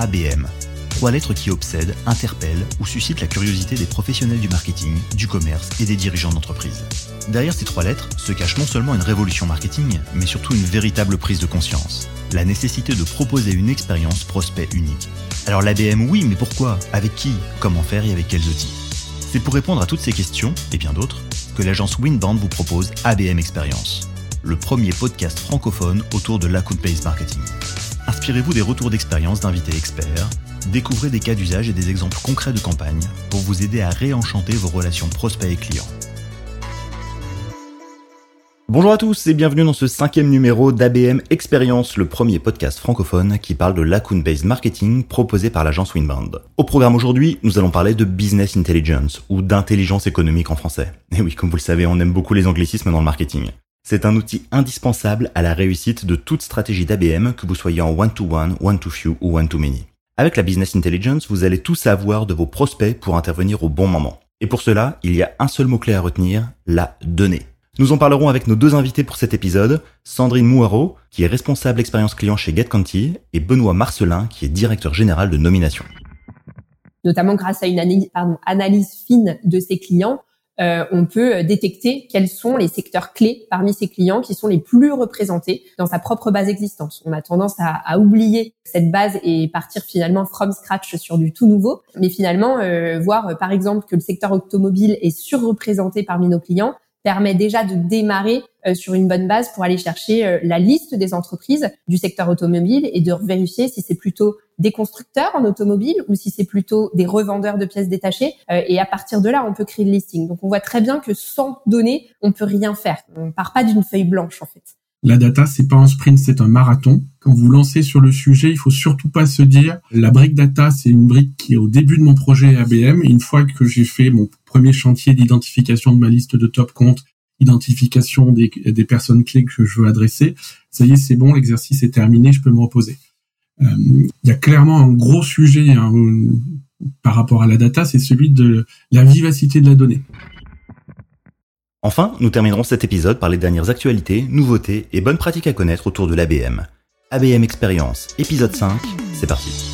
ABM. Trois lettres qui obsèdent, interpellent ou suscitent la curiosité des professionnels du marketing, du commerce et des dirigeants d'entreprise. Derrière ces trois lettres se cache non seulement une révolution marketing, mais surtout une véritable prise de conscience. La nécessité de proposer une expérience prospect unique. Alors l'ABM oui, mais pourquoi? Avec qui? Comment faire et avec quels outils? C'est pour répondre à toutes ces questions, et bien d'autres, que l'agence Winband vous propose ABM Experience, le premier podcast francophone autour de l'account-based marketing. Inspirez-vous des retours d'expérience d'invités experts, découvrez des cas d'usage et des exemples concrets de campagne pour vous aider à réenchanter vos relations prospects et clients. Bonjour à tous et bienvenue dans ce cinquième numéro d'ABM Experience, le premier podcast francophone qui parle de l'account-based marketing proposé par l'agence Winband. Au programme aujourd'hui, nous allons parler de business intelligence ou d'intelligence économique en français. Et oui, comme vous le savez, on aime beaucoup les anglicismes dans le marketing. C'est un outil indispensable à la réussite de toute stratégie d'ABM, que vous soyez en one-to-one, one-to-few ou one-to-many. Avec la business intelligence, vous allez tout savoir de vos prospects pour intervenir au bon moment. Et pour cela, il y a un seul mot-clé à retenir, la donnée. Nous en parlerons avec nos deux invités pour cet épisode, Sandrine Mouaro, qui est responsable expérience client chez GetConti, et Benoît Marcelin, qui est directeur général de nomination. Notamment grâce à une analyse, analyse fine de ses clients, euh, on peut détecter quels sont les secteurs clés parmi ses clients qui sont les plus représentés dans sa propre base existante. On a tendance à, oublier cette base et partir finalement from scratch sur du tout nouveau, mais finalement euh, voir par exemple que le secteur automobile est surreprésenté parmi nos clients, permet déjà de démarrer euh, sur une bonne base pour aller chercher euh, la liste des entreprises du secteur automobile et de vérifier si c'est plutôt des constructeurs en automobile ou si c'est plutôt des revendeurs de pièces détachées. Euh, et à partir de là, on peut créer le listing. Donc on voit très bien que sans données, on peut rien faire. On part pas d'une feuille blanche en fait. La data, c'est pas un sprint, c'est un marathon. Quand vous lancez sur le sujet, il faut surtout pas se dire la brique data, c'est une brique qui est au début de mon projet ABM. une fois que j'ai fait mon premier chantier d'identification de ma liste de top comptes, identification des, personnes clés que je veux adresser, ça y est, c'est bon, l'exercice est terminé, je peux me reposer. Euh, il y a clairement un gros sujet hein, par rapport à la data, c'est celui de la vivacité de la donnée. Enfin, nous terminerons cet épisode par les dernières actualités, nouveautés et bonnes pratiques à connaître autour de l'ABM. ABM Experience, épisode 5, c'est parti.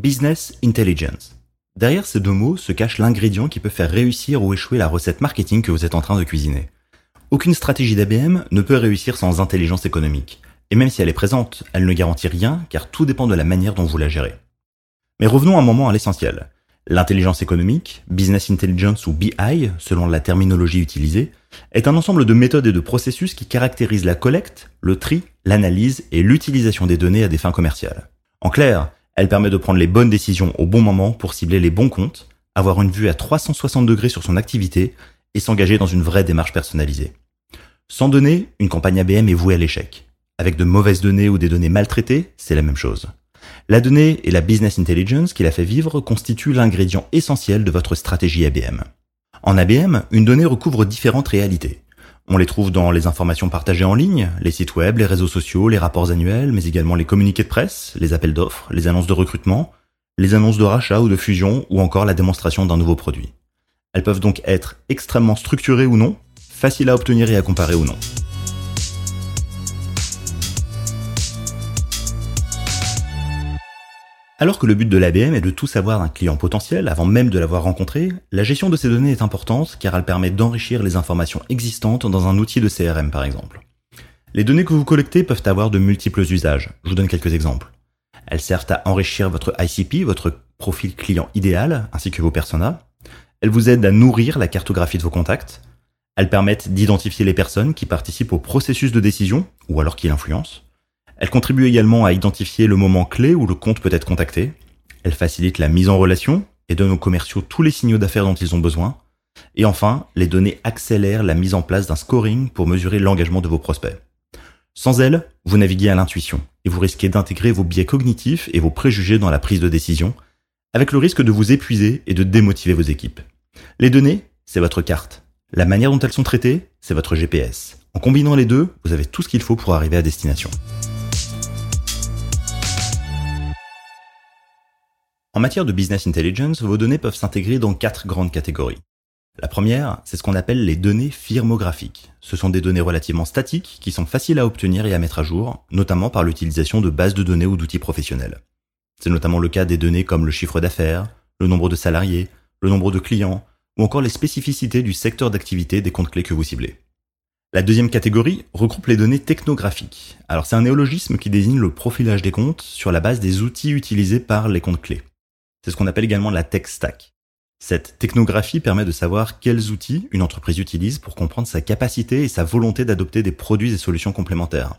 Business Intelligence. Derrière ces deux mots se cache l'ingrédient qui peut faire réussir ou échouer la recette marketing que vous êtes en train de cuisiner. Aucune stratégie d'ABM ne peut réussir sans intelligence économique. Et même si elle est présente, elle ne garantit rien car tout dépend de la manière dont vous la gérez. Mais revenons un moment à l'essentiel. L'intelligence économique, Business Intelligence ou BI, selon la terminologie utilisée, est un ensemble de méthodes et de processus qui caractérisent la collecte, le tri, l'analyse et l'utilisation des données à des fins commerciales. En clair, elle permet de prendre les bonnes décisions au bon moment pour cibler les bons comptes, avoir une vue à 360 degrés sur son activité et s'engager dans une vraie démarche personnalisée. Sans données, une campagne ABM est vouée à l'échec. Avec de mauvaises données ou des données maltraitées, c'est la même chose. La donnée et la business intelligence qui la fait vivre constituent l'ingrédient essentiel de votre stratégie ABM. En ABM, une donnée recouvre différentes réalités. On les trouve dans les informations partagées en ligne, les sites web, les réseaux sociaux, les rapports annuels, mais également les communiqués de presse, les appels d'offres, les annonces de recrutement, les annonces de rachat ou de fusion, ou encore la démonstration d'un nouveau produit. Elles peuvent donc être extrêmement structurées ou non, faciles à obtenir et à comparer ou non. Alors que le but de l'ABM est de tout savoir d'un client potentiel avant même de l'avoir rencontré, la gestion de ces données est importante car elle permet d'enrichir les informations existantes dans un outil de CRM par exemple. Les données que vous collectez peuvent avoir de multiples usages. Je vous donne quelques exemples. Elles servent à enrichir votre ICP, votre profil client idéal, ainsi que vos personas. Elles vous aident à nourrir la cartographie de vos contacts. Elles permettent d'identifier les personnes qui participent au processus de décision, ou alors qui l'influencent. Elles contribuent également à identifier le moment clé où le compte peut être contacté. Elles facilitent la mise en relation et donnent aux commerciaux tous les signaux d'affaires dont ils ont besoin. Et enfin, les données accélèrent la mise en place d'un scoring pour mesurer l'engagement de vos prospects. Sans elles, vous naviguez à l'intuition et vous risquez d'intégrer vos biais cognitifs et vos préjugés dans la prise de décision, avec le risque de vous épuiser et de démotiver vos équipes. Les données, c'est votre carte. La manière dont elles sont traitées, c'est votre GPS. En combinant les deux, vous avez tout ce qu'il faut pour arriver à destination. En matière de business intelligence, vos données peuvent s'intégrer dans quatre grandes catégories. La première, c'est ce qu'on appelle les données firmographiques. Ce sont des données relativement statiques qui sont faciles à obtenir et à mettre à jour, notamment par l'utilisation de bases de données ou d'outils professionnels. C'est notamment le cas des données comme le chiffre d'affaires, le nombre de salariés, le nombre de clients, ou encore les spécificités du secteur d'activité des comptes clés que vous ciblez. La deuxième catégorie regroupe les données technographiques. Alors c'est un néologisme qui désigne le profilage des comptes sur la base des outils utilisés par les comptes clés. C'est ce qu'on appelle également la tech stack. Cette technographie permet de savoir quels outils une entreprise utilise pour comprendre sa capacité et sa volonté d'adopter des produits et solutions complémentaires.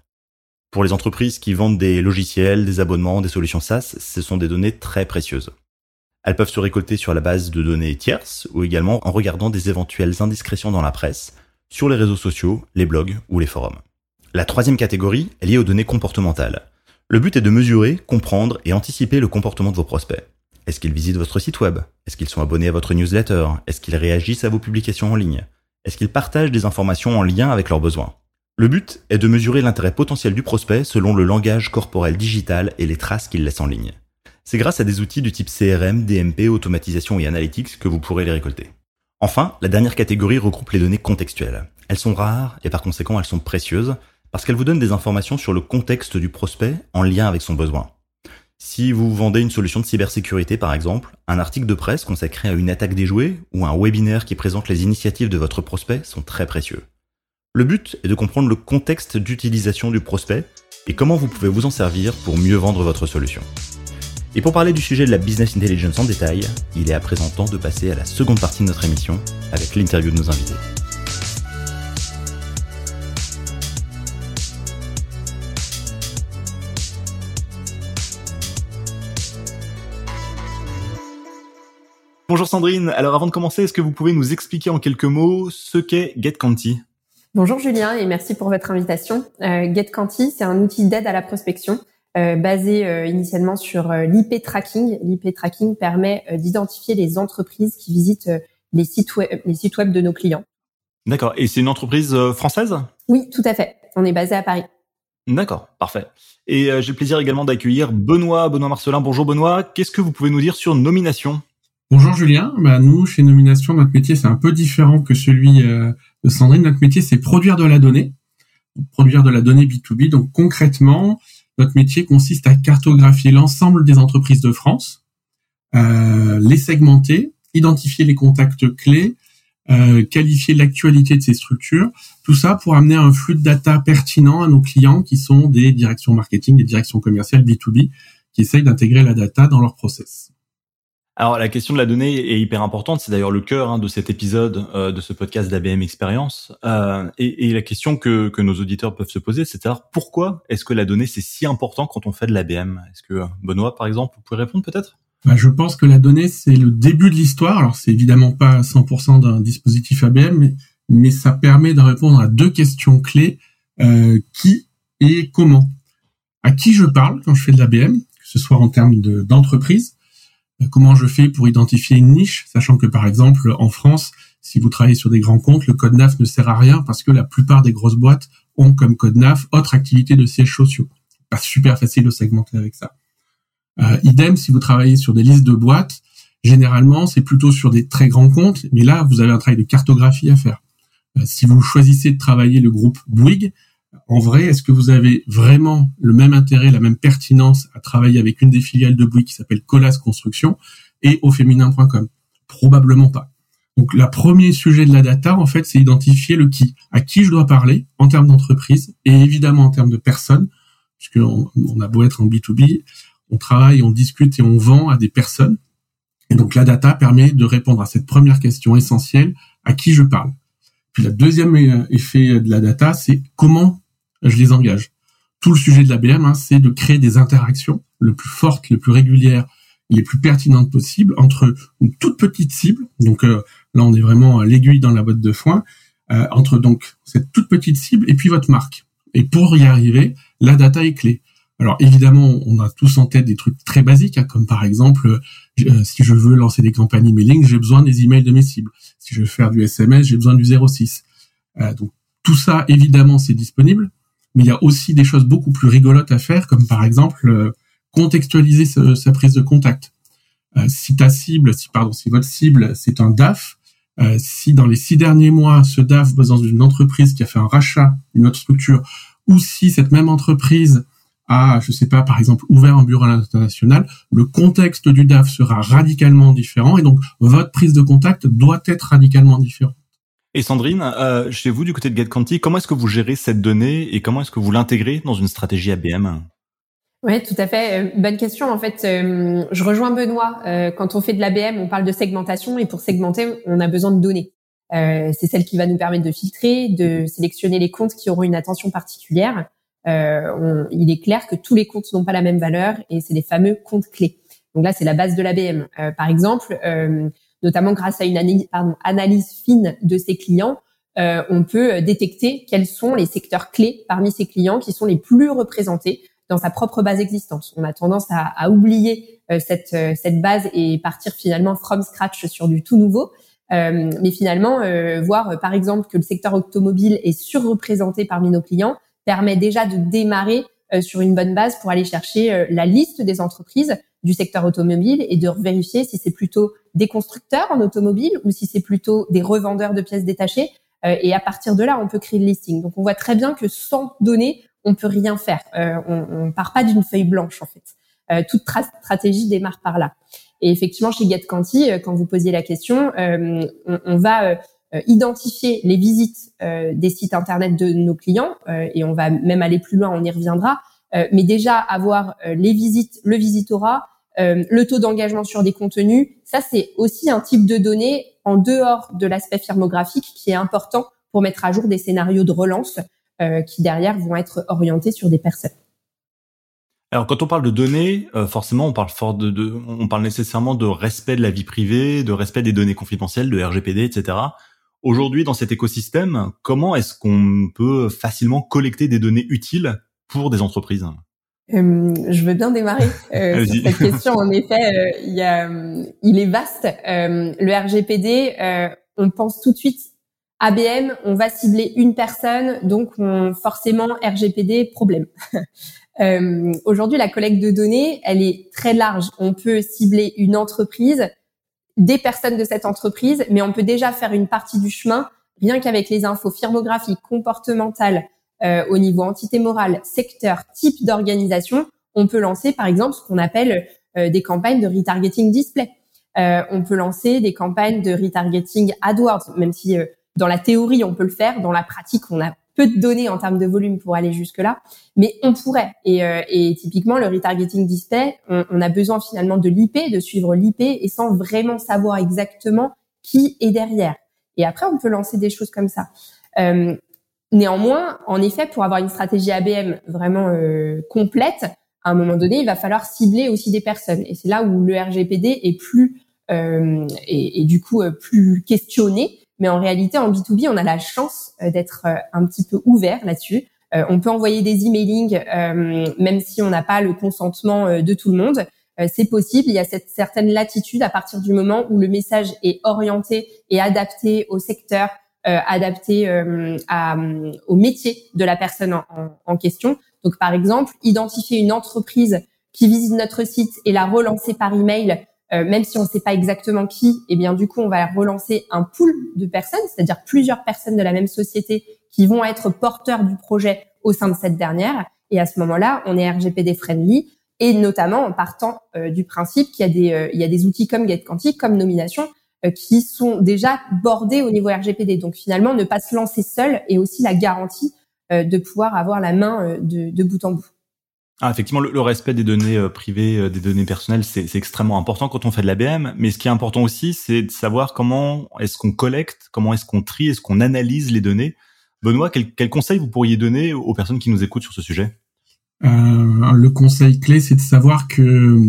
Pour les entreprises qui vendent des logiciels, des abonnements, des solutions SaaS, ce sont des données très précieuses. Elles peuvent se récolter sur la base de données tierces ou également en regardant des éventuelles indiscrétions dans la presse, sur les réseaux sociaux, les blogs ou les forums. La troisième catégorie est liée aux données comportementales. Le but est de mesurer, comprendre et anticiper le comportement de vos prospects. Est-ce qu'ils visitent votre site web? Est-ce qu'ils sont abonnés à votre newsletter? Est-ce qu'ils réagissent à vos publications en ligne? Est-ce qu'ils partagent des informations en lien avec leurs besoins? Le but est de mesurer l'intérêt potentiel du prospect selon le langage corporel digital et les traces qu'il laisse en ligne. C'est grâce à des outils du type CRM, DMP, automatisation et analytics que vous pourrez les récolter. Enfin, la dernière catégorie regroupe les données contextuelles. Elles sont rares et par conséquent elles sont précieuses parce qu'elles vous donnent des informations sur le contexte du prospect en lien avec son besoin. Si vous vendez une solution de cybersécurité par exemple, un article de presse consacré à une attaque déjouée ou un webinaire qui présente les initiatives de votre prospect sont très précieux. Le but est de comprendre le contexte d'utilisation du prospect et comment vous pouvez vous en servir pour mieux vendre votre solution. Et pour parler du sujet de la business intelligence en détail, il est à présent temps de passer à la seconde partie de notre émission avec l'interview de nos invités. Bonjour Sandrine, alors avant de commencer, est-ce que vous pouvez nous expliquer en quelques mots ce qu'est GetCanti? Bonjour Julien et merci pour votre invitation. Euh, GetCanti, c'est un outil d'aide à la prospection euh, basé euh, initialement sur euh, l'IP tracking. L'IP tracking permet d'identifier les entreprises qui visitent les sites web, les sites web de nos clients. D'accord. Et c'est une entreprise française? Oui, tout à fait. On est basé à Paris. D'accord, parfait. Et j'ai le plaisir également d'accueillir Benoît, Benoît Marcelin. Bonjour Benoît. Qu'est-ce que vous pouvez nous dire sur Nomination? Bonjour Julien, bah, nous chez Nomination, notre métier c'est un peu différent que celui euh, de Sandrine. Notre métier c'est produire de la donnée, produire de la donnée B2B. Donc concrètement, notre métier consiste à cartographier l'ensemble des entreprises de France, euh, les segmenter, identifier les contacts clés, euh, qualifier l'actualité de ces structures, tout ça pour amener un flux de data pertinent à nos clients qui sont des directions marketing, des directions commerciales B2B qui essayent d'intégrer la data dans leur process. Alors la question de la donnée est hyper importante, c'est d'ailleurs le cœur hein, de cet épisode euh, de ce podcast d'ABM Experience. Euh, et, et, la question que, que, nos auditeurs peuvent se poser, c'est à pourquoi est-ce que la donnée c'est si important quand on fait de l'ABM Est-ce que Benoît, par exemple, vous pouvez répondre peut-être? Bah, Je pense que la donnée c'est le début de l'histoire. Alors c'est évidemment pas 100% d'un dispositif ABM, mais, mais, ça permet de répondre à deux questions clés euh, qui et comment. À qui je parle quand je fais de l'ABM, que ce soit en termes d'entreprise comment je fais pour identifier une niche, sachant que par exemple en France, si vous travaillez sur des grands comptes, le code NAF ne sert à rien parce que la plupart des grosses boîtes ont comme code NAF autre activité de sièges sociaux. Pas super facile de segmenter avec ça. Euh, idem, si vous travaillez sur des listes de boîtes, généralement c'est plutôt sur des très grands comptes, mais là vous avez un travail de cartographie à faire. Euh, si vous choisissez de travailler le groupe Bouygues, en vrai, est-ce que vous avez vraiment le même intérêt, la même pertinence à travailler avec une des filiales de Bouygues qui s'appelle Colas Construction et au féminin.com Probablement pas. Donc, le premier sujet de la data, en fait, c'est identifier le qui, à qui je dois parler en termes d'entreprise et évidemment en termes de personnes, puisqu'on on a beau être en B2B, on travaille, on discute et on vend à des personnes. Et donc, la data permet de répondre à cette première question essentielle, à qui je parle? Puis, le deuxième effet de la data, c'est comment je les engage. Tout le sujet de l'ABM, hein, c'est de créer des interactions le plus fortes, les plus régulières, les plus pertinentes possibles entre une toute petite cible. Donc euh, là, on est vraiment à l'aiguille dans la botte de foin. Euh, entre donc cette toute petite cible et puis votre marque. Et pour y arriver, la data est clé. Alors évidemment, on a tous en tête des trucs très basiques, hein, comme par exemple, euh, si je veux lancer des campagnes emailing, j'ai besoin des emails de mes cibles. Si je veux faire du SMS, j'ai besoin du 06. donc tout ça, évidemment, c'est disponible mais il y a aussi des choses beaucoup plus rigolotes à faire, comme par exemple euh, contextualiser sa, prise de contact. si ta cible, si pardon, si votre cible c'est un DAF, si dans les six derniers mois ce DAF bosse dans une entreprise qui a fait un rachat, une autre structure, ou si cette même entreprise a, je sais pas, par exemple, ouvert un bureau à l'international, le contexte du DAF sera radicalement différent et donc votre prise de contact doit être radicalement différente. Et Sandrine, euh, chez vous, du côté de GetQuanti, comment est-ce que vous gérez cette donnée et comment est-ce que vous l'intégrez dans une stratégie ABM oui, tout à fait. Euh, bonne question. En fait, euh, je rejoins Benoît. quand on fait de l'ABM, on parle de segmentation et pour segmenter, on a besoin de données. c'est celle qui va nous permettre de filtrer, de sélectionner les comptes qui auront une attention particulière. il est clair que tous les comptes n'ont pas la même valeur et c'est les fameux comptes clés. Donc là, c'est la base de l'ABM. par exemple, notamment grâce à une analyse, fine de ses clients, euh, on peut détecter quels sont les secteurs clés parmi ses clients qui sont les plus représentés dans sa propre base existante. On a tendance à, oublier euh, cette, euh, cette base et partir finalement from scratch sur du tout nouveau. Euh, mais finalement, voir par exemple que le secteur automobile est surreprésenté parmi nos clients permet déjà de démarrer sur une bonne base pour aller chercher la liste des entreprises du secteur automobile et de vérifier si c'est plutôt des constructeurs en automobile ou si c'est plutôt des revendeurs de pièces détachées. Euh, et à partir de là, on peut créer le listing. Donc, on voit très bien que sans données, on peut rien faire. Euh, on, on part pas d'une feuille blanche en fait. Euh, toute stratégie démarre par là. Et effectivement, chez GetQuanti, quand vous posiez la question, on, on, va identifier les visites des sites internet de nos clients et on va même aller plus loin, on y reviendra. Mais déjà avoir les visites, le visitorat, euh, le taux d'engagement sur des contenus, ça c'est aussi un type de données en dehors de l'aspect firmographique qui est important pour mettre à jour des scénarios de relance euh, qui derrière vont être orientés sur des personnes. Alors quand on parle de données, euh, forcément on parle fort de, de, on parle nécessairement de respect de la vie privée, de respect des données confidentielles, de RGPD, etc. Aujourd'hui dans cet écosystème, comment est-ce qu'on peut facilement collecter des données utiles pour des entreprises euh, je veux bien démarrer euh, sur cette question. En effet, euh, il, y a, il est vaste. le RGPD, on pense tout de suite ABM, on va cibler une personne, donc on, forcément RGPD problème. Aujourd'hui, la collecte de données, elle est très large. On peut cibler une entreprise, des personnes de cette entreprise, mais on peut déjà faire une partie du chemin rien qu'avec les infos firmographiques, comportementales, euh, au niveau entité morale, secteur, type d'organisation, on peut lancer par exemple ce qu'on appelle euh, des campagnes de retargeting display. Euh, on peut lancer des campagnes de retargeting AdWords, même si dans la théorie on peut le faire, dans la pratique on a peu de données en termes de volume pour aller jusque là, mais on pourrait. Et, et typiquement le retargeting display, on, on a besoin finalement de l'IP, de suivre l'IP et sans vraiment savoir exactement qui est derrière. Et après on peut lancer des choses comme ça. Euh, Néanmoins, en effet, pour avoir une stratégie ABM vraiment euh, complète, à un moment donné, il va falloir cibler aussi des personnes. Et c'est là où le RGPD est plus euh, et, du coup euh, plus questionné. Mais en réalité, en B2B, on a la chance euh, d'être un petit peu ouvert là-dessus. on peut envoyer des emailings, même si on n'a pas le consentement de tout le monde. c'est possible. Il y a cette certaine latitude à partir du moment où le message est orienté et adapté au secteur, euh, adapté euh, à, au métier de la personne en, en, question. Donc, par exemple, identifier une entreprise qui visite notre site et la relancer par email, euh, même si on ne sait pas exactement qui, et eh bien du coup, on va relancer un pool de personnes, c'est-à-dire plusieurs personnes de la même société qui vont être porteurs du projet au sein de cette dernière. Et à ce moment-là, on est RGPD friendly et notamment en partant du principe qu'il y a des, il y a des outils comme GetQuanti, comme Nomination, euh, qui sont déjà bordés au niveau RGPD. Donc finalement, ne pas se lancer seul est aussi la garantie euh, de pouvoir avoir la main euh, de, de bout en bout. Ah, effectivement, le, respect des données privées, des données personnelles, c'est extrêmement important quand on fait de l'ABM. Mais ce qui est important aussi, c'est de savoir comment est-ce qu'on collecte, comment est-ce qu'on trie, est-ce qu'on analyse les données. Benoît, quel, quel conseil vous pourriez donner aux personnes qui nous écoutent sur ce sujet? Euh, Le conseil clé, c'est de savoir que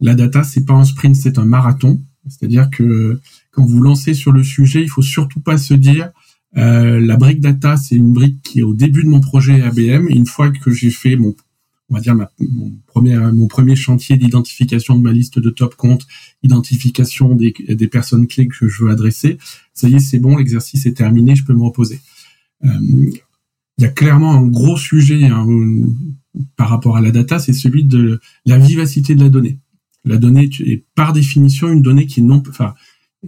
la data, c'est pas un sprint, c'est un marathon. C'est-à-dire que quand vous lancez sur le sujet, il faut surtout pas se dire euh, la brique data, c'est une brique qui est au début de mon projet ABM. Une fois que j'ai fait mon, on va dire mon premier mon premier chantier d'identification de ma liste de top comptes, identification des, des personnes clés que je veux adresser, ça y est, c'est bon, l'exercice est terminé, je peux me reposer. Euh, il y a clairement un gros sujet hein, par rapport à la data, c'est celui de la vivacité de la donnée. La donnée est par définition une donnée qui est non, enfin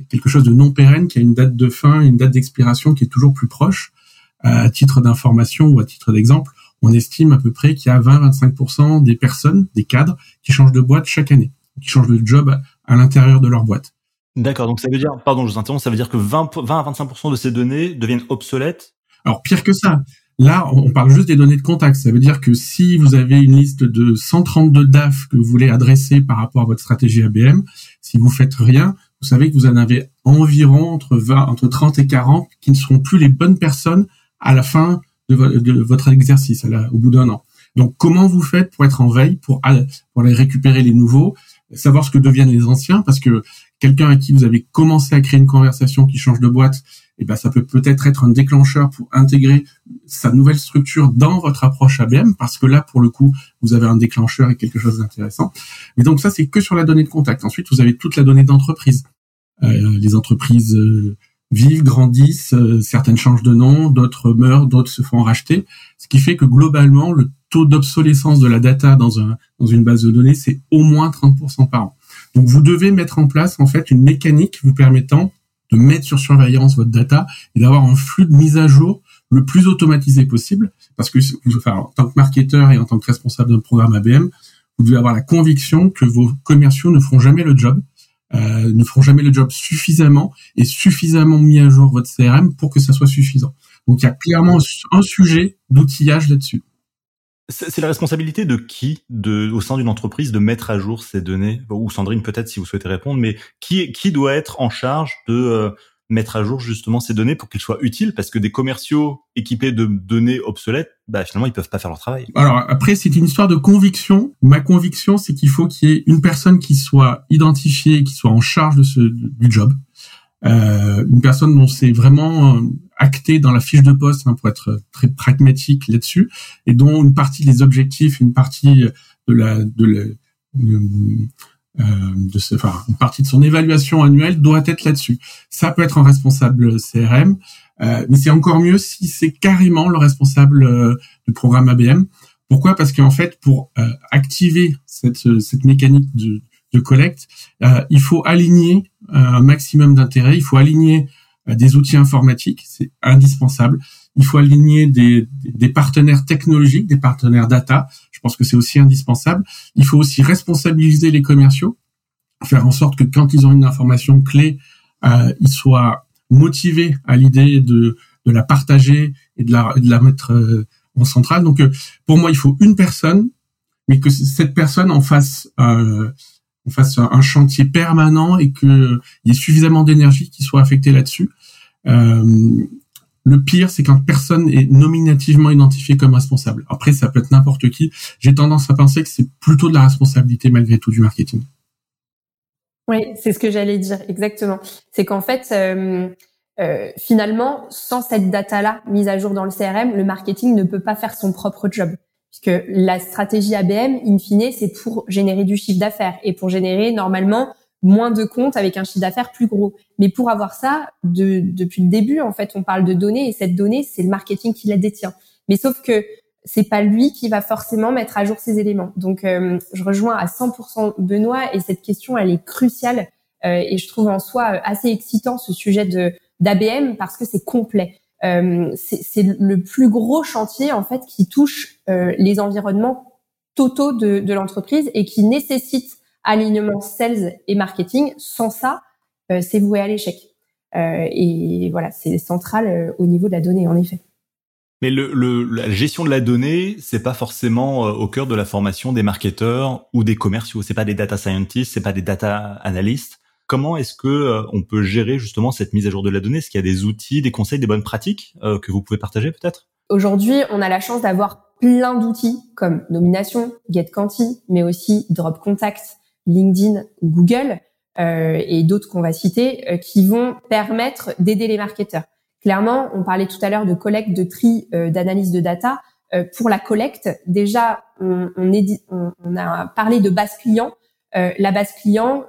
quelque chose de non pérenne, qui a une date de fin, une date d'expiration qui est toujours plus proche. À titre d'information ou à titre d'exemple, on estime à peu près qu'il y a 20-25% des personnes, des cadres, qui changent de boîte chaque année, qui changent de job à l'intérieur de leur boîte. D'accord, donc ça veut dire, pardon, je vous interromps, ça veut dire que 20, 20 à 25% de ces données deviennent obsolètes? Alors pire que ça, là on parle juste des données de contact, ça veut dire que si vous avez une liste de 132 DAF que vous voulez adresser par rapport à votre stratégie ABM, si vous faites rien, vous savez que vous en avez environ entre 20, entre 30 et 40 qui ne seront plus les bonnes personnes à la fin de, votre exercice, au bout d'un an. Donc, comment vous faites pour être en veille, pour, pour aller récupérer les nouveaux, savoir ce que deviennent les anciens, parce que quelqu'un à qui vous avez commencé à créer une conversation qui change de boîte, eh ben, ça peut peut-être être un déclencheur pour intégrer sa nouvelle structure dans votre approche ABM, parce que là, pour le coup, vous avez un déclencheur et quelque chose d'intéressant. Mais donc ça, c'est que sur la donnée de contact. Ensuite, vous avez toute la donnée d'entreprise. Euh, les entreprises euh, vivent, grandissent, euh, certaines changent de nom, d'autres meurent, d'autres se font racheter, ce qui fait que globalement, le taux d'obsolescence de la data dans, un, dans une base de données, c'est au moins 30% par an. Donc vous devez mettre en place en fait une mécanique vous permettant de mettre sur surveillance votre data et d'avoir un flux de mise à jour le plus automatisé possible, parce que enfin, en tant que marketeur et en tant que responsable d'un programme ABM, vous devez avoir la conviction que vos commerciaux ne feront jamais le job, euh, ne feront jamais le job suffisamment et suffisamment mis à jour votre CRM pour que ça soit suffisant. Donc il y a clairement un sujet d'outillage là-dessus. C'est la responsabilité de qui, de, au sein d'une entreprise, de mettre à jour ces données? Ou Sandrine, peut-être, si vous souhaitez répondre, mais qui, qui doit être en charge de euh, mettre à jour justement ces données pour qu'ils soient utiles? Parce que des commerciaux équipés de données obsolètes, bah finalement ils peuvent pas faire leur travail. Alors après c'est une histoire de conviction. Ma conviction c'est qu'il faut qu'il y ait une personne qui soit identifiée, qui soit en charge de ce du job, euh, une personne dont c'est vraiment euh, acté dans la fiche de poste hein, pour être très pragmatique là-dessus et dont une partie des objectifs, une partie de la de la, euh, de ce, enfin, une partie de son évaluation annuelle doit être là-dessus. Ça peut être un responsable CRM, euh, mais c'est encore mieux si c'est carrément le responsable euh, du programme ABM. Pourquoi? Parce qu'en fait, pour euh, activer cette, cette mécanique de, de collecte, il faut aligner un maximum d'intérêt, il faut aligner des outils informatiques, c'est indispensable. Il faut aligner des, des, partenaires technologiques, des partenaires data. Je pense que c'est aussi indispensable. Il faut aussi responsabiliser les commerciaux, faire en sorte que quand ils ont une information clé, euh, ils soient motivés à l'idée de, de la partager et de la, de la mettre euh, en centrale. Donc, euh, pour moi, il faut une personne, mais que cette personne en fasse euh, on fasse un chantier permanent et qu'il y ait suffisamment d'énergie qui soit affectée là-dessus. Euh, le pire, c'est quand personne est nominativement identifié comme responsable. Après, ça peut être n'importe qui. J'ai tendance à penser que c'est plutôt de la responsabilité malgré tout du marketing. Oui, c'est ce que j'allais dire exactement. C'est qu'en fait, euh, euh, finalement, sans cette data-là mise à jour dans le CRM, le marketing ne peut pas faire son propre job. Puisque la stratégie ABM, in fine, c'est pour générer du chiffre d'affaires et pour générer normalement moins de comptes avec un chiffre d'affaires plus gros. Mais pour avoir ça, de, depuis le début, en fait, on parle de données et cette donnée, c'est le marketing qui la détient. Mais sauf que c'est pas lui qui va forcément mettre à jour ces éléments. Donc, euh, je rejoins à 100% Benoît et cette question, elle est cruciale euh, et je trouve en soi euh, assez excitant ce sujet de d'ABM parce que c'est complet. Euh, c'est le plus gros chantier en fait qui touche les environnements totaux de, de l'entreprise et qui nécessite alignement sales et marketing. Sans ça, euh, c'est voué à l'échec. Euh, et voilà, c'est central euh, au niveau de la donnée, en effet. Mais le, le, la gestion de la donnée, c'est pas forcément au cœur de la formation des marketeurs ou des commerciaux. C'est pas des data scientists, c'est pas des data analysts. Comment est-ce que on peut gérer justement cette mise à jour de la donnée? Est-ce qu'il y a des outils, des conseils, des bonnes pratiques que vous pouvez partager peut-être? Aujourd'hui, on a la chance d'avoir plein d'outils comme Nomination, GetQuanti, mais aussi Drop Contact, LinkedIn Google euh, et d'autres qu'on va citer euh, qui vont permettre d'aider les marketeurs. Clairement, on parlait tout à l'heure de collecte, de tri, euh, d'analyse de data. Euh, pour la collecte, déjà, on, on, on, a parlé de base client. La base client,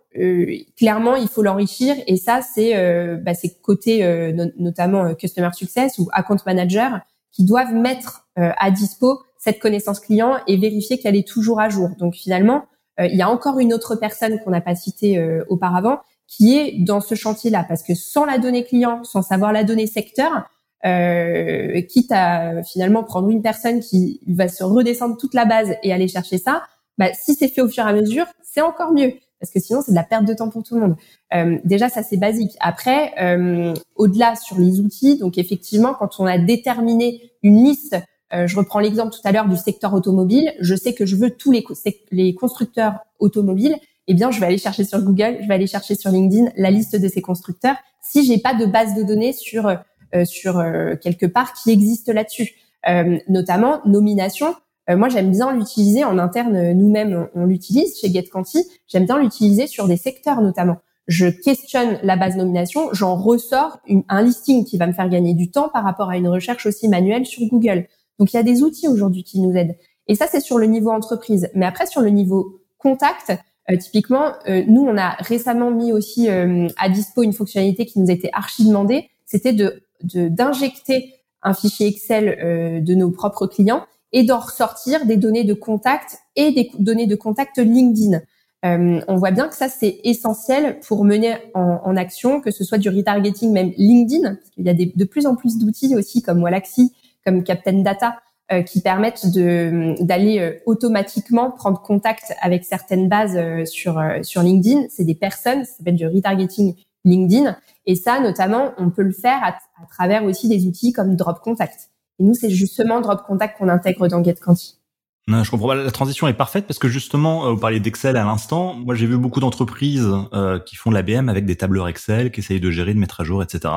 clairement, il faut l'enrichir et ça, c'est bah, côté notamment customer success ou account manager qui doivent mettre à dispo cette connaissance client et vérifier qu'elle est toujours à jour. Donc finalement, il y a encore une autre personne qu'on n'a pas citée auparavant qui est dans ce chantier-là, parce que sans la donnée client, sans savoir la donnée secteur, euh, quitte à finalement prendre une personne qui va se redescendre toute la base et aller chercher ça, bah, si c'est fait au fur et à mesure, c'est encore mieux parce que sinon c'est de la perte de temps pour tout le monde. Euh, déjà ça c'est basique. Après, euh, au-delà sur les outils, donc effectivement quand on a déterminé une liste, euh, je reprends l'exemple tout à l'heure du secteur automobile, je sais que je veux tous les, les constructeurs automobiles, eh bien je vais aller chercher sur Google, je vais aller chercher sur LinkedIn la liste de ces constructeurs. Si j'ai pas de base de données sur euh, sur euh, quelque part qui existe là-dessus. Euh, notamment nomination. Moi, j'aime bien l'utiliser en interne. Nous-mêmes, on, l'utilise chez GetQuanti. J'aime bien l'utiliser sur des secteurs notamment je questionne la base nomination, j'en ressors un listing qui va me faire gagner du temps par rapport à une recherche aussi manuelle sur Google. Donc il y a des outils aujourd'hui qui nous aident. Et ça c'est sur le niveau entreprise. Mais après sur le niveau contact, typiquement, nous on a récemment mis aussi à dispo une fonctionnalité qui nous était archi demandée, c'était de d'injecter un fichier Excel euh, de nos propres clients et d'en ressortir des données de contact et des données de contact LinkedIn. Euh, on voit bien que ça c'est essentiel pour mener en, en, action, que ce soit du retargeting même LinkedIn, parce qu'il y a des, de plus en plus d'outils aussi comme Walaxy, comme Captain Data, euh, qui permettent de d'aller euh, automatiquement prendre contact avec certaines bases euh, sur sur LinkedIn. C'est des personnes, ça s'appelle du retargeting LinkedIn. Et ça, notamment, on peut le faire à, travers aussi des outils comme Drop Contact. Et nous, c'est justement Drop Contact qu'on intègre dans GetQuanti. Non, je comprends pas. La transition est parfaite parce que justement, euh, vous parliez d'Excel à l'instant. Moi, j'ai vu beaucoup d'entreprises euh, qui font de l'ABM avec des tableurs Excel, qui essayent de gérer, de mettre à jour, etc.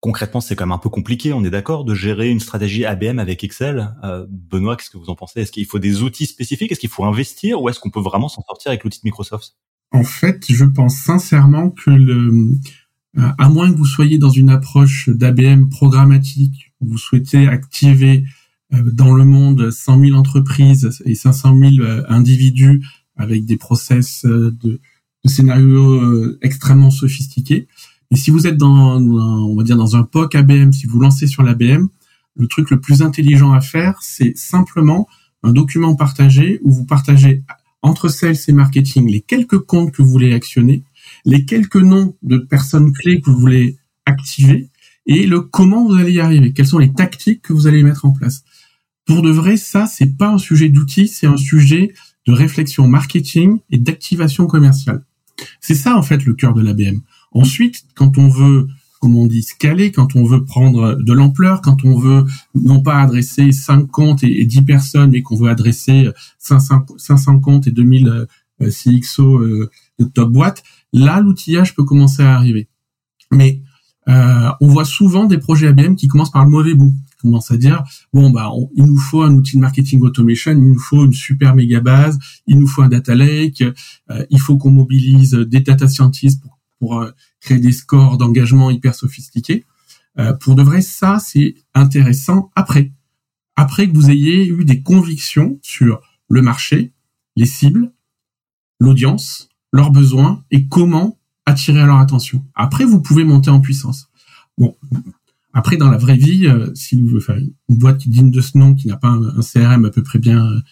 Concrètement, c'est quand même un peu compliqué. On est d'accord de gérer une stratégie ABM avec Excel. Euh, Benoît, qu'est-ce que vous en pensez? Est-ce qu'il faut des outils spécifiques? Est-ce qu'il faut investir? Ou est-ce qu'on peut vraiment s'en sortir avec l'outil de Microsoft? En fait, je pense sincèrement que le euh, à moins que vous soyez dans une approche d'ABM programmatique, vous souhaitez activer euh, dans le monde 100 000 entreprises et 500 000 euh, individus avec des process de, de scénarios extrêmement sophistiqués. Et si vous êtes dans, on va dire dans un POC ABM, si vous lancez sur l'ABM, le truc le plus intelligent à faire, c'est simplement un document partagé où vous partagez entre sales et marketing les quelques comptes que vous voulez actionner les quelques noms de personnes clés que vous voulez activer et le comment vous allez y arriver? Quelles sont les tactiques que vous allez mettre en place? Pour de vrai, ça, c'est pas un sujet d'outils, c'est un sujet de réflexion marketing et d'activation commerciale. C'est ça, en fait, le cœur de l'ABM. Ensuite, quand on veut, comme on dit, scaler, quand on veut prendre de l'ampleur, quand on veut non pas adresser 5 comptes et, 10 personnes, mais qu'on veut adresser 500, 500 comptes et 2000 euh, CXO euh, de top boîte, là l'outillage peut commencer à arriver. Mais euh, on voit souvent des projets ABM qui commencent par le mauvais bout. Ils commencent à dire bon bah il nous faut un outil de marketing automation, il nous faut une super méga base, il nous faut un data lake, euh, il faut qu'on mobilise des data scientists pour, pour euh, créer des scores d'engagement hyper sophistiqués. Euh, pour de vrai, ça c'est intéressant après, après que vous ayez eu des convictions sur le marché, les cibles, l'audience, leurs besoins et comment attirer leur attention. Après, vous pouvez monter en puissance. Bon, après, dans la vraie vie, euh, si vous faire une boîte qui digne de ce nom, qui n'a pas un, CRM à peu près bien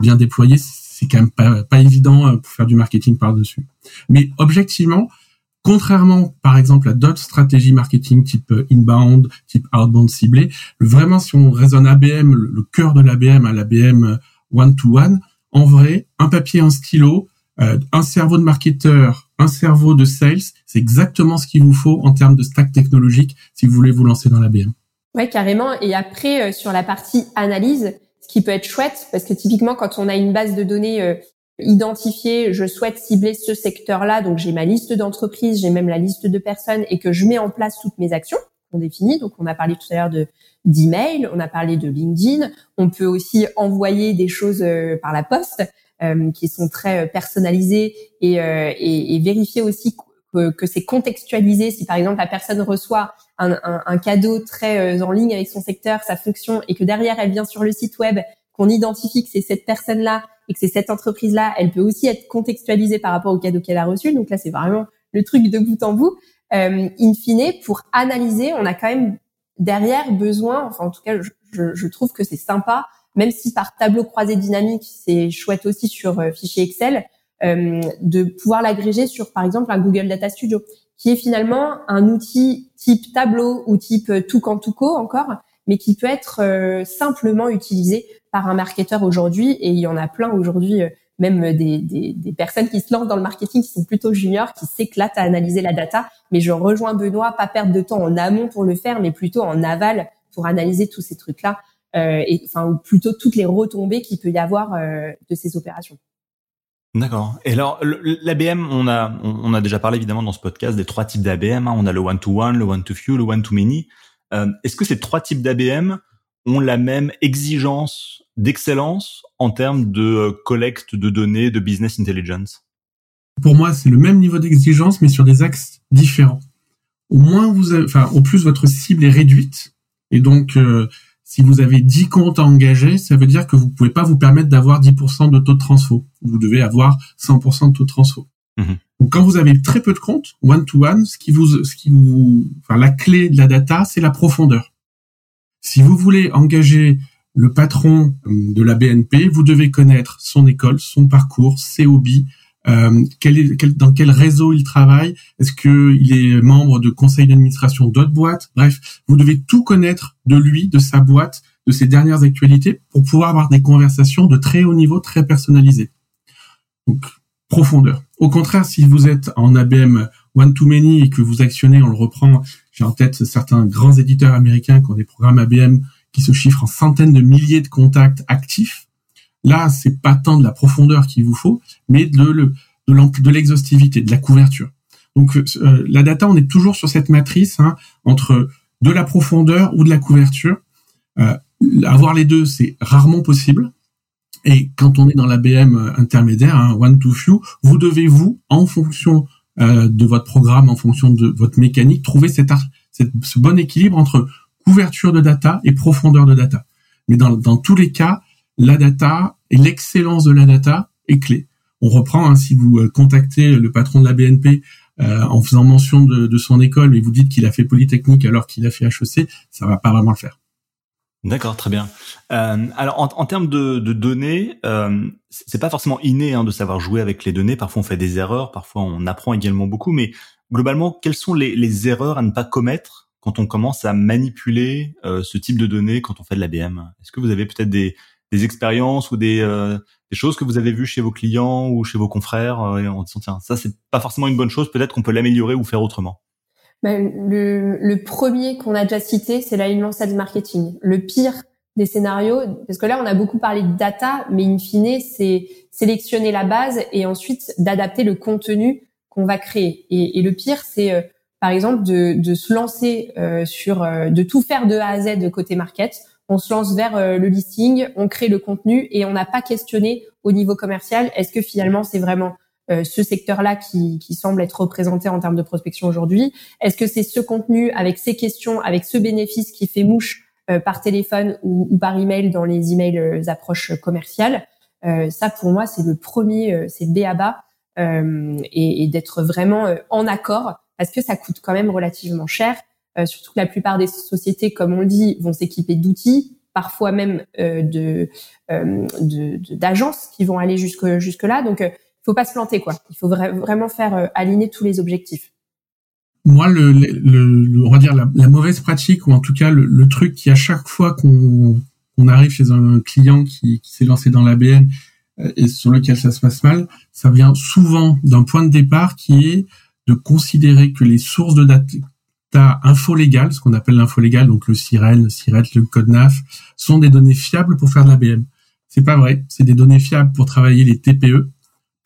bien déployé, c'est quand même pas, pas évident euh, pour faire du marketing par-dessus. Mais objectivement, contrairement par exemple à d'autres stratégies marketing type euh, inbound, type outbound ciblé, vraiment si on raisonne ABM, le, cœur de l'ABM à l'ABM one-to-one, en vrai, un papier, un stylo, un cerveau de marketeur, un cerveau de sales, c'est exactement ce qu'il vous faut en termes de stack technologique si vous voulez vous lancer dans la BM. Ouais, carrément. Et après, euh, sur la partie analyse, ce qui peut être chouette, parce que typiquement, quand on a une base de données euh, identifiée, je souhaite cibler ce secteur-là, donc j'ai ma liste d'entreprises, j'ai même la liste de personnes, et que je mets en place toutes mes actions qu'on définit. Donc, on a parlé tout à l'heure de d'email, on a parlé de LinkedIn. On peut aussi envoyer des choses par la poste. Euh, qui sont très euh, personnalisés et, euh, et, et vérifier aussi que, que c'est contextualisé. Si par exemple la personne reçoit un, un, un, cadeau très en ligne avec son secteur, sa fonction, et que derrière elle vient sur le site web, qu'on identifie que c'est cette personne-là et que c'est cette entreprise-là, elle peut aussi être contextualisée par rapport au cadeau qu'elle a reçu. Donc là, c'est vraiment le truc de bout en bout. Euh, in fine, pour analyser, on a quand même derrière besoin, enfin en tout cas, je, je trouve que c'est sympa même si par tableau croisé dynamique, c'est chouette aussi sur fichier Excel, de pouvoir l'agréger sur, par exemple, un Google Data Studio, qui est finalement un outil type tableau ou type Toucan-Touco encore, mais qui peut être simplement utilisé par un marketeur aujourd'hui. Et il y en a plein aujourd'hui même des, des, des, personnes qui se lancent dans le marketing qui sont plutôt juniors, qui s'éclatent à analyser la data. Mais je rejoins Benoît, pas perdre de temps en amont pour le faire, mais plutôt en aval pour analyser tous ces trucs-là, euh, et enfin ou plutôt toutes les retombées qu'il peut y avoir euh, de ces opérations. D'accord. Et alors, l'ABM, on a, on a déjà parlé évidemment dans ce podcast des trois types d'ABM. Hein. On a le one-to-one, le one-to-few, le one-to-many. Euh, Est-ce que ces trois types d'ABM ont la même exigence d'excellence en termes de euh, collecte de données, de business intelligence Pour moi, c'est le même niveau d'exigence, mais sur des axes différents. Au moins, vous enfin, au plus votre cible est réduite, et donc euh, si vous avez 10 comptes à engager, ça veut dire que vous pouvez pas vous permettre d'avoir 10% de taux de transfo. Vous devez avoir 100% de taux de transfo. Mhm. Donc quand vous avez très peu de comptes, one to one, ce qui vous, ce qui vous, enfin la clé de la data, c'est la profondeur. Si vous voulez engager le patron euh, de la BNP, vous devez connaître son école, son parcours, ses hobbies, euh, dans quel réseau il travaille, est-ce qu'il est membre de conseil d'administration d'autres boîtes, bref, vous devez tout connaître de lui, de sa boîte, de ses dernières actualités pour pouvoir avoir des conversations de très haut niveau, très personnalisées. Donc, profondeur. Au contraire, si vous êtes en ABM one to many et que vous actionnez, on le reprend, j'ai en tête certains grands éditeurs américains qui ont des programmes ABM qui se chiffrent en centaines de milliers de contacts actifs. Là, c'est pas tant de la profondeur qu'il vous faut, mais de, l'exhaustivité, de la couverture. Donc euh, la data, on est toujours sur cette matrice hein, entre de la profondeur ou de la couverture. Euh, avoir les deux, c'est rarement possible. Et quand on est dans l'ABM intermédiaire, hein, one to few, vous devez vous, en fonction de votre programme, en fonction de votre mécanique, trouver cette, ce bon équilibre entre couverture de data et profondeur de data. Mais dans, dans tous les cas, la data et l'excellence de la data est clé. On reprend, hein, si vous euh, contactez le patron de la BNP euh, en faisant mention de, de, son école et vous dites qu'il a fait Polytechnique alors qu'il a fait HEC, ça va pas vraiment le faire. D'accord, très bien. Euh, alors, en, en, termes de, de données, euh, c'est pas forcément inné hein, de savoir jouer avec les données. Parfois, on fait des erreurs, parfois, on apprend également beaucoup. Mais globalement, quelles sont les, les erreurs à ne pas commettre quand on commence à manipuler euh, ce type de données quand on fait de l'ABM Est-ce que vous avez peut-être des, des expériences ou des, euh, des choses que vous avez vues chez vos clients ou chez vos confrères euh, et on dit tiens ça c'est pas forcément une bonne chose peut-être qu'on peut, l'améliorer ou faire autrement ben, le, le premier qu'on a déjà cité c'est l'alignement sales marketing le pire des scénarios parce que là on a beaucoup parlé de data mais in fine c'est sélectionner la base et ensuite d'adapter le contenu qu'on va créer et, et le pire c'est par exemple, de, de se lancer euh, sur, euh, de tout faire de A à Z côté market. On se lance vers euh, le listing, on crée le contenu et on n'a pas questionné au niveau commercial. Est-ce que finalement c'est vraiment ce secteur-là qui, qui, semble être représenté en termes de prospection aujourd'hui Est-ce que c'est ce contenu avec ces questions, avec ce bénéfice qui fait mouche par téléphone ou, ou, par email dans les emails approches commerciales Ça, pour moi, c'est le premier, c'est B à bas et, et d'être vraiment en accord parce que ça coûte quand même relativement cher. Euh, surtout que la plupart des sociétés, comme on le dit, vont s'équiper d'outils, parfois même euh, de euh, d'agences qui vont aller jusque jusque là. Donc, faut pas se planter, quoi. Il faut vraiment faire aligner tous les objectifs. Moi, le, le, on va dire la, mauvaise pratique ou en tout cas le, truc qui à chaque fois qu'on on arrive chez un client qui, qui s'est lancé dans l'ABN et sur lequel ça se passe mal, ça vient souvent d'un point de départ qui est de considérer que les sources de data info légales, ce qu'on appelle l'info légale, donc le SIREL, le SIRET, le code NAF, sont des données fiables pour faire de l'ABM. C'est pas vrai. C'est des données fiables pour travailler les TPE,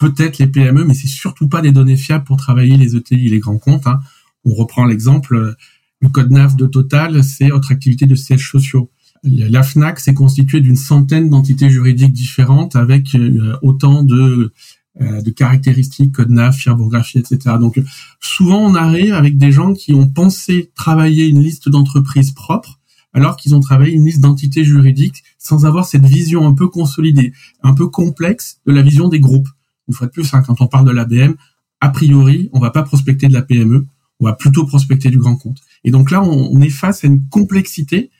peut-être les PME, mais c'est surtout pas des données fiables pour travailler les ETI, les grands comptes. Hein. On reprend l'exemple, le code NAF de Total, c'est votre activité de sièges sociaux. La FNAC, c'est constitué d'une centaine d'entités juridiques différentes avec euh, autant de euh, de caractéristiques, code NAF, fibrographies, etc. Donc souvent on arrive avec des gens qui ont pensé travailler une liste d'entreprises propres alors qu'ils ont travaillé une liste d'entités juridiques sans avoir cette vision un peu consolidée, un peu complexe de la vision des groupes. Une fois de plus, hein, quand on parle de l'ABM, a priori, on va pas prospecter de la PME, on va plutôt prospecter du grand compte. Et donc là, on, est face à une complexité.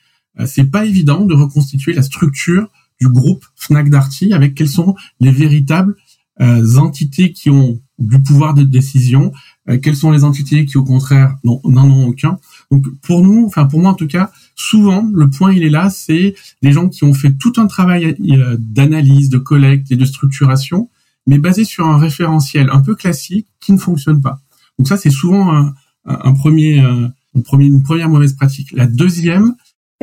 Euh, c'est pas évident de reconstituer la structure du groupe Fnac Darty avec quelles sont les véritables euh, entités qui ont du pouvoir de décision, euh, quelles sont les entités qui au contraire n'en ont aucun. Donc pour nous, enfin pour moi en tout cas, souvent le point il est là, c'est des gens qui ont fait tout un travail euh, d'analyse, de collecte et de structuration, mais basé sur un référentiel un peu classique qui ne fonctionne pas. Donc ça c'est souvent un, un premier, un premier, une première mauvaise pratique. La deuxième,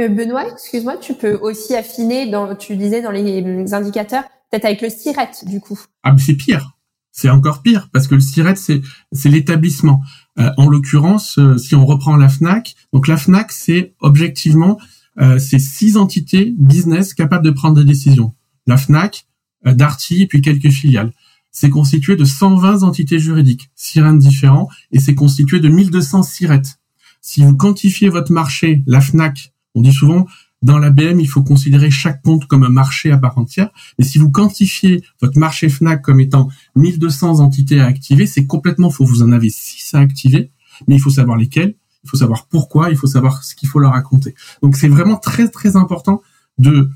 Benoît, excuse-moi, tu peux aussi affiner dans, tu disais dans les indicateurs, peut-être avec le SIRET du coup. Ah, mais c'est pire. C'est encore pire parce que le SIRET c'est c'est l'établissement. Euh, en l'occurrence, euh, si on reprend la Fnac, donc la Fnac c'est objectivement euh, c'est six entités business capables de prendre des décisions. La Fnac, Darty, puis quelques filiales. C'est constitué de 120 entités juridiques, sirènes différents, et c'est constitué de 1200 SIRET. Si vous quantifiez votre marché, la Fnac, on dit souvent dans l'ABM, il faut considérer chaque compte comme un marché à part entière. Et si vous quantifiez votre marché Fnac comme étant 1200 entités à activer, c'est complètement faux. Vous en avez 6 à activer, mais il faut savoir lesquelles, il faut savoir pourquoi, il faut savoir ce qu'il faut leur raconter. Donc c'est vraiment très très important de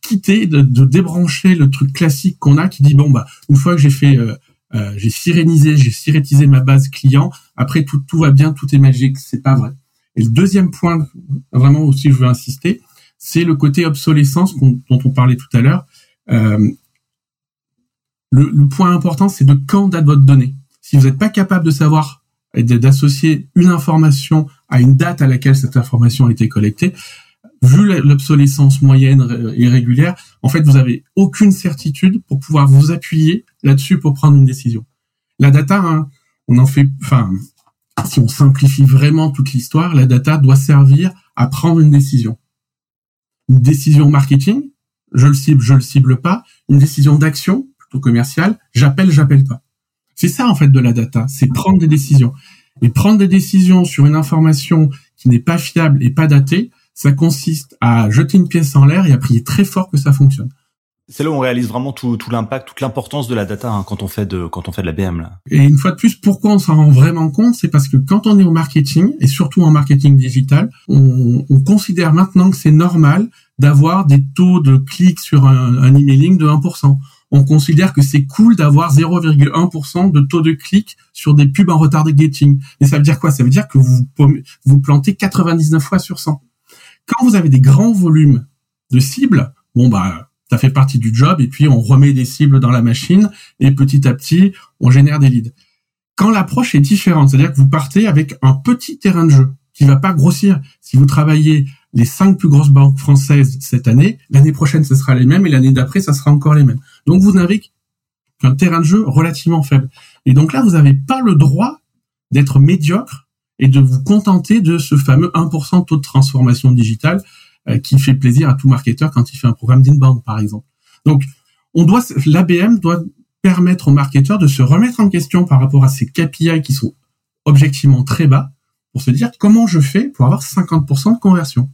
quitter, de, débrancher le truc classique qu'on a qui dit bon bah une fois que j'ai fait euh, euh, j'ai sirénisé, j'ai sirétisé ma base client, après tout tout va bien, tout est magique, c'est pas vrai. Et le deuxième point vraiment aussi je veux insister, c'est le côté obsolescence dont on parlait tout à l'heure. Euh, le, point important, c'est de quand date votre donnée. Si vous n'êtes pas capable de savoir et d'associer une information à une date à laquelle cette information a été collectée, vu l'obsolescence moyenne et régulière, en fait, vous avez aucune certitude pour pouvoir vous appuyer là-dessus pour prendre une décision. La data, hein, on en fait, enfin, si on simplifie vraiment toute l'histoire, la data doit servir à prendre une décision une décision marketing, je le cible, je le cible pas, une décision d'action, plutôt commerciale, j'appelle, j'appelle pas. C'est ça en fait de la data, c'est prendre des décisions. Et prendre des décisions sur une information qui n'est pas fiable et pas datée, ça consiste à jeter une pièce en l'air et à prier très fort que ça fonctionne. C'est là où on réalise vraiment tout, l'impact, toute l'importance de la data hein, quand on fait de quand on fait de la BM là. Et une fois de plus, pourquoi on s'en rend vraiment compte, c'est parce que quand on est au marketing et surtout en marketing digital, on, on considère maintenant que c'est normal d'avoir des taux de clics sur un, un emailing de 1%. On considère que c'est cool d'avoir 0,1% de taux de clics sur des pubs en retard de getting. Et ça veut dire quoi? Ça veut dire que vous vous plantez 99 fois sur 100. Quand vous avez des grands volumes de cibles, bon bah ça fait partie du job et puis on remet des cibles dans la machine et petit à petit on génère des leads. Quand l'approche est différente, c'est-à-dire que vous partez avec un petit terrain de jeu qui va pas grossir. Si vous travaillez les cinq plus grosses banques françaises cette année, l'année prochaine ce sera les mêmes et l'année d'après ça sera encore les mêmes. Donc vous n'avez qu'un terrain de jeu relativement faible. Et donc là vous n'avez pas le droit d'être médiocre et de vous contenter de ce fameux 1% taux de transformation digitale euh, qui fait plaisir à tout marketeur quand il fait un programme d'inbound, par exemple. Donc, on doit, l'ABM doit permettre aux marketeurs de se remettre en question par rapport à ces KPI qui sont objectivement très bas pour se dire comment je fais pour avoir 50% de conversion.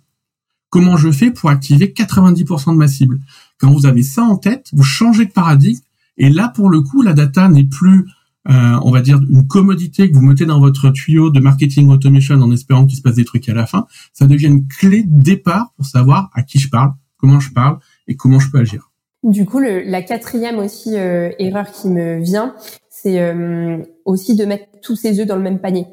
Comment je fais pour activer 90% de ma cible. Quand vous avez ça en tête, vous changez de paradigme et là, pour le coup, la data n'est plus euh, on va dire, une commodité que vous mettez dans votre tuyau de marketing automation en espérant qu'il se passe des trucs à la fin, ça devient une clé de départ pour savoir à qui je parle, comment je parle et comment je peux agir. Du coup, le, la quatrième aussi euh, erreur qui me vient, c'est euh, aussi de mettre tous ses œufs dans le même panier.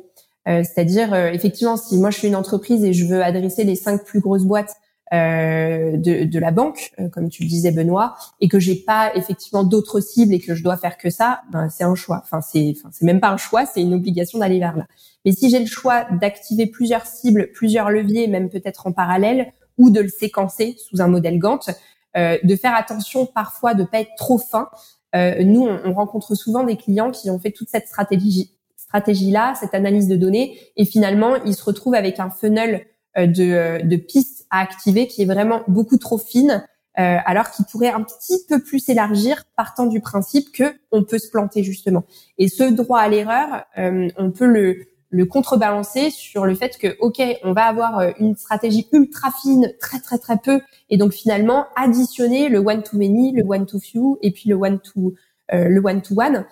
C'est-à-dire, effectivement, si moi je suis une entreprise et je veux adresser les cinq plus grosses boîtes euh, de, de, la banque, euh, comme tu le disais Benoît, et que j'ai pas effectivement d'autres cibles et que je dois faire que ça, ben, c'est un choix. Enfin, c'est, enfin, c'est même pas un choix, c'est une obligation d'aller vers là. Mais si j'ai le choix d'activer plusieurs cibles, plusieurs leviers, même peut-être en parallèle, ou de le séquencer sous un modèle Gantt, euh, de faire attention parfois de pas être trop fin. Euh, nous, on, on, rencontre souvent des clients qui ont fait toute cette stratégie, stratégie là, cette analyse de données, et finalement, ils se retrouvent avec un funnel euh, de, euh, de pistes à activer qui est vraiment beaucoup trop fine, euh, alors qu'il pourrait un petit peu plus s'élargir, partant du principe que on peut se planter justement. Et ce droit à l'erreur, on peut le, le contrebalancer sur le fait que ok, on va avoir une stratégie ultra fine, très très très peu, et donc finalement additionner le one to many, le one to few, et puis le one to le one-to-one,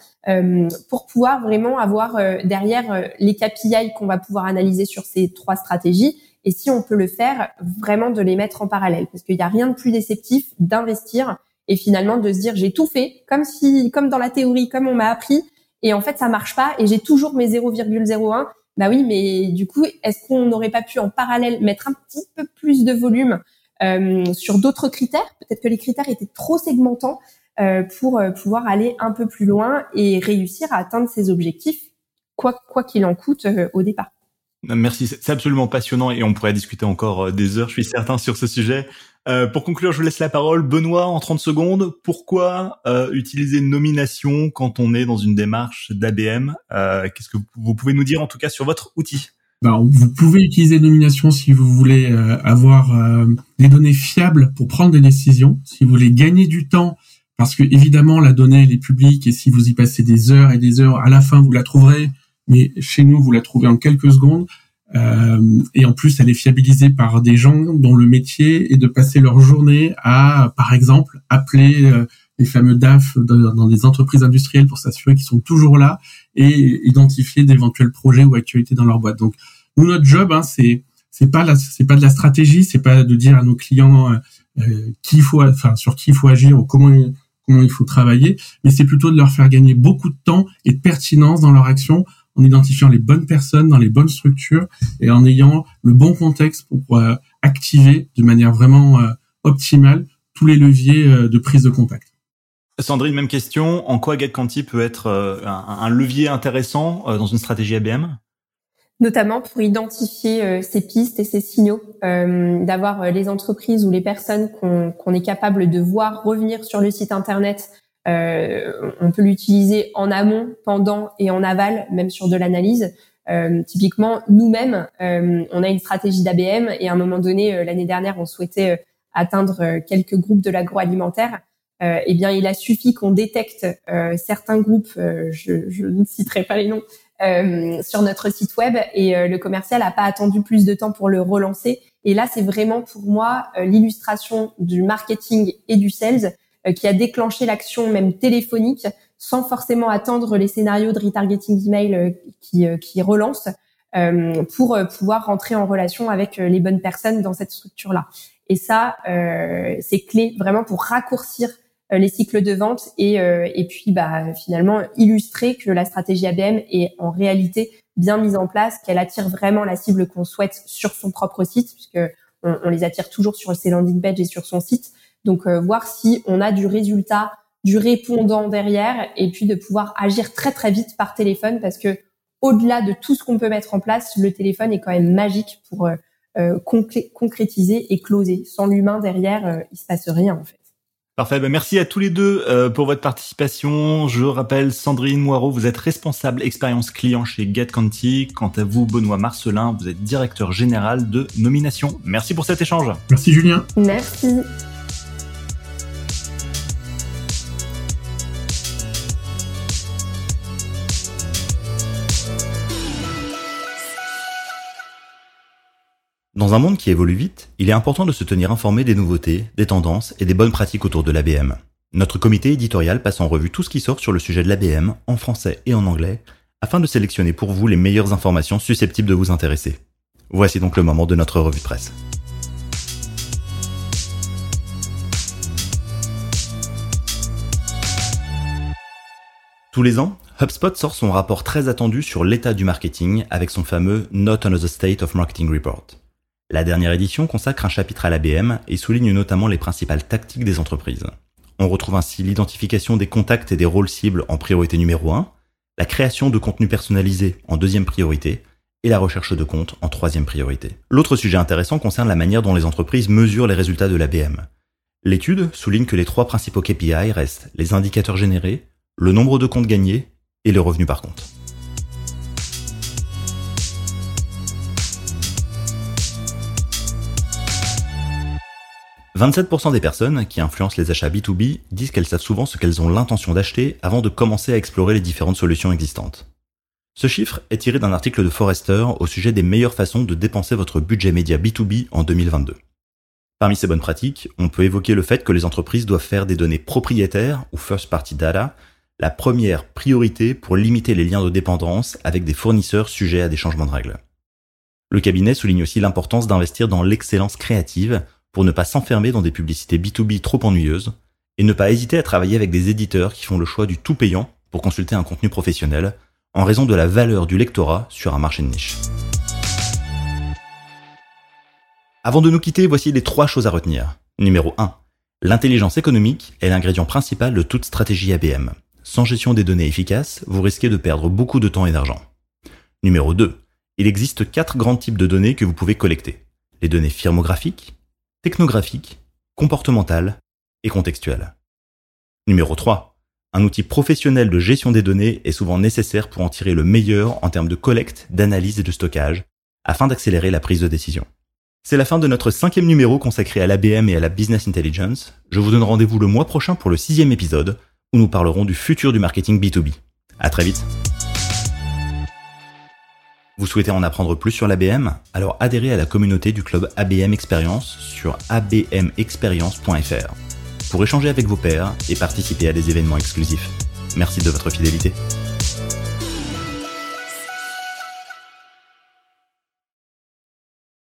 pour pouvoir vraiment avoir derrière les KPI qu'on va pouvoir analyser sur ces trois stratégies et si on peut le faire, vraiment de les mettre en parallèle, parce qu'il n'y a rien de plus déceptif d'investir et finalement de se dire j'ai tout fait comme si, comme dans la théorie, comme on m'a appris, et en fait ça marche pas et j'ai toujours mes 0,01. Bah oui, mais du coup, est-ce qu'on n'aurait pas pu en parallèle mettre un petit peu plus de volume euh, sur d'autres critères? Peut-être que les critères étaient trop segmentants euh, pour euh, pouvoir aller un peu plus loin et réussir à atteindre ces objectifs, quoi quoi qu'il en coûte euh, au départ. Merci, c'est absolument passionnant et on pourrait discuter encore euh, des heures, je suis certain, sur ce sujet. Euh, pour conclure, je vous laisse la parole. Benoît, en 30 secondes, pourquoi euh, utiliser nomination quand on est dans une démarche d'ABM euh, Qu'est-ce que vous pouvez nous dire en tout cas sur votre outil? Ben, vous pouvez utiliser nomination si vous voulez euh, avoir euh, des données fiables pour prendre des décisions, si vous voulez gagner du temps, parce que évidemment la donnée elle est publique et si vous y passez des heures et des heures, à la fin vous la trouverez mais chez nous, vous la trouvez en quelques secondes. Euh, et en plus, elle est fiabilisée par des gens dont le métier est de passer leur journée à, par exemple, appeler euh, les fameux DAF dans des entreprises industrielles pour s'assurer qu'ils sont toujours là et identifier d'éventuels projets ou actualités dans leur boîte. Donc, nous, notre job, hein, c'est c'est pas c'est pas de la stratégie, c'est pas de dire à nos clients euh, euh qui faut, enfin sur qui il faut agir ou comment comment il faut travailler, mais c'est plutôt de leur faire gagner beaucoup de temps et de pertinence dans leur action en identifiant les bonnes personnes dans les bonnes structures et en ayant le bon contexte pour euh, activer de manière vraiment euh, optimale tous les leviers euh, de prise de contact. Sandrine, même question. En quoi GetQuanti peut être un, levier intéressant dans une stratégie ABM Notamment pour identifier ces pistes et ces signaux, d'avoir les entreprises ou les personnes qu'on est capable de voir revenir sur le site internet euh, on peut l'utiliser en amont, pendant et en aval, même sur de l'analyse. Euh, typiquement, nous-mêmes, euh, on a une stratégie d'ABM et à un moment donné, l'année dernière, on souhaitait atteindre quelques groupes de l'agroalimentaire. eh bien, il a suffi qu'on détecte certains groupes, je, je, ne citerai pas les noms, sur notre site web et le commercial n'a pas attendu plus de temps pour le relancer. Et là, c'est vraiment pour moi l'illustration du marketing et du sales euh, qui a déclenché l'action même téléphonique sans forcément attendre les scénarios de retargeting email euh, qui, euh, qui relancent pour pouvoir rentrer en relation avec les bonnes personnes dans cette structure-là. Et ça, c'est clé vraiment pour raccourcir les cycles de vente et, et puis bah, finalement illustrer que la stratégie ABM est en réalité bien mise en place, qu'elle attire vraiment la cible qu'on souhaite sur son propre site, puisque on, on, les attire toujours sur ses landing pages et sur son site, donc euh, voir si on a du résultat, du répondant derrière, et puis de pouvoir agir très très vite par téléphone parce que au-delà de tout ce qu'on peut mettre en place, le téléphone est quand même magique pour euh, euh concrétiser et closer. Sans l'humain derrière, euh, il se passe rien en fait. Parfait. Ben merci à tous les deux euh, pour votre participation. Je rappelle, Sandrine Moirot, vous êtes responsable expérience client chez GetConti. Quant à vous, Benoît Marcelin, vous êtes directeur général de nomination. Merci pour cet échange. Merci Julien. Merci. Dans un monde qui évolue vite, il est important de se tenir informé des nouveautés, des tendances et des bonnes pratiques autour de l'ABM. Notre comité éditorial passe en revue tout ce qui sort sur le sujet de l'ABM, en français et en anglais, afin de sélectionner pour vous les meilleures informations susceptibles de vous intéresser. Voici donc le moment de notre revue de presse. Tous les ans, HubSpot sort son rapport très attendu sur l'état du marketing avec son fameux Not Another State of Marketing Report. La dernière édition consacre un chapitre à l'ABM et souligne notamment les principales tactiques des entreprises. On retrouve ainsi l'identification des contacts et des rôles cibles en priorité numéro 1, la création de contenus personnalisés en deuxième priorité, et la recherche de comptes en troisième priorité. L'autre sujet intéressant concerne la manière dont les entreprises mesurent les résultats de l'ABM. L'étude souligne que les trois principaux KPI restent les indicateurs générés, le nombre de comptes gagnés et le revenu par compte. 27% des personnes qui influencent les achats B2B disent qu'elles savent souvent ce qu'elles ont l'intention d'acheter avant de commencer à explorer les différentes solutions existantes. Ce chiffre est tiré d'un article de Forrester au sujet des meilleures façons de dépenser votre budget média B2B en 2022. Parmi ces bonnes pratiques, on peut évoquer le fait que les entreprises doivent faire des données propriétaires ou first party data la première priorité pour limiter les liens de dépendance avec des fournisseurs sujets à des changements de règles. Le cabinet souligne aussi l'importance d'investir dans l'excellence créative pour ne pas s'enfermer dans des publicités B2B trop ennuyeuses et ne pas hésiter à travailler avec des éditeurs qui font le choix du tout payant pour consulter un contenu professionnel en raison de la valeur du lectorat sur un marché de niche. Avant de nous quitter, voici les trois choses à retenir. Numéro 1. L'intelligence économique est l'ingrédient principal de toute stratégie ABM. Sans gestion des données efficaces, vous risquez de perdre beaucoup de temps et d'argent. Numéro 2. Il existe quatre grands types de données que vous pouvez collecter. Les données firmographiques, technographiques, comportementales et contextuelles. Numéro 3. Un outil professionnel de gestion des données est souvent nécessaire pour en tirer le meilleur en termes de collecte, d'analyse et de stockage, afin d'accélérer la prise de décision. C'est la fin de notre cinquième numéro consacré à l'ABM et à la Business Intelligence. Je vous donne rendez-vous le mois prochain pour le sixième épisode, où nous parlerons du futur du marketing B2B. À très vite. Vous souhaitez en apprendre plus sur l'ABM Alors adhérez à la communauté du club ABM Experience sur abmexperience.fr pour échanger avec vos pairs et participer à des événements exclusifs. Merci de votre fidélité.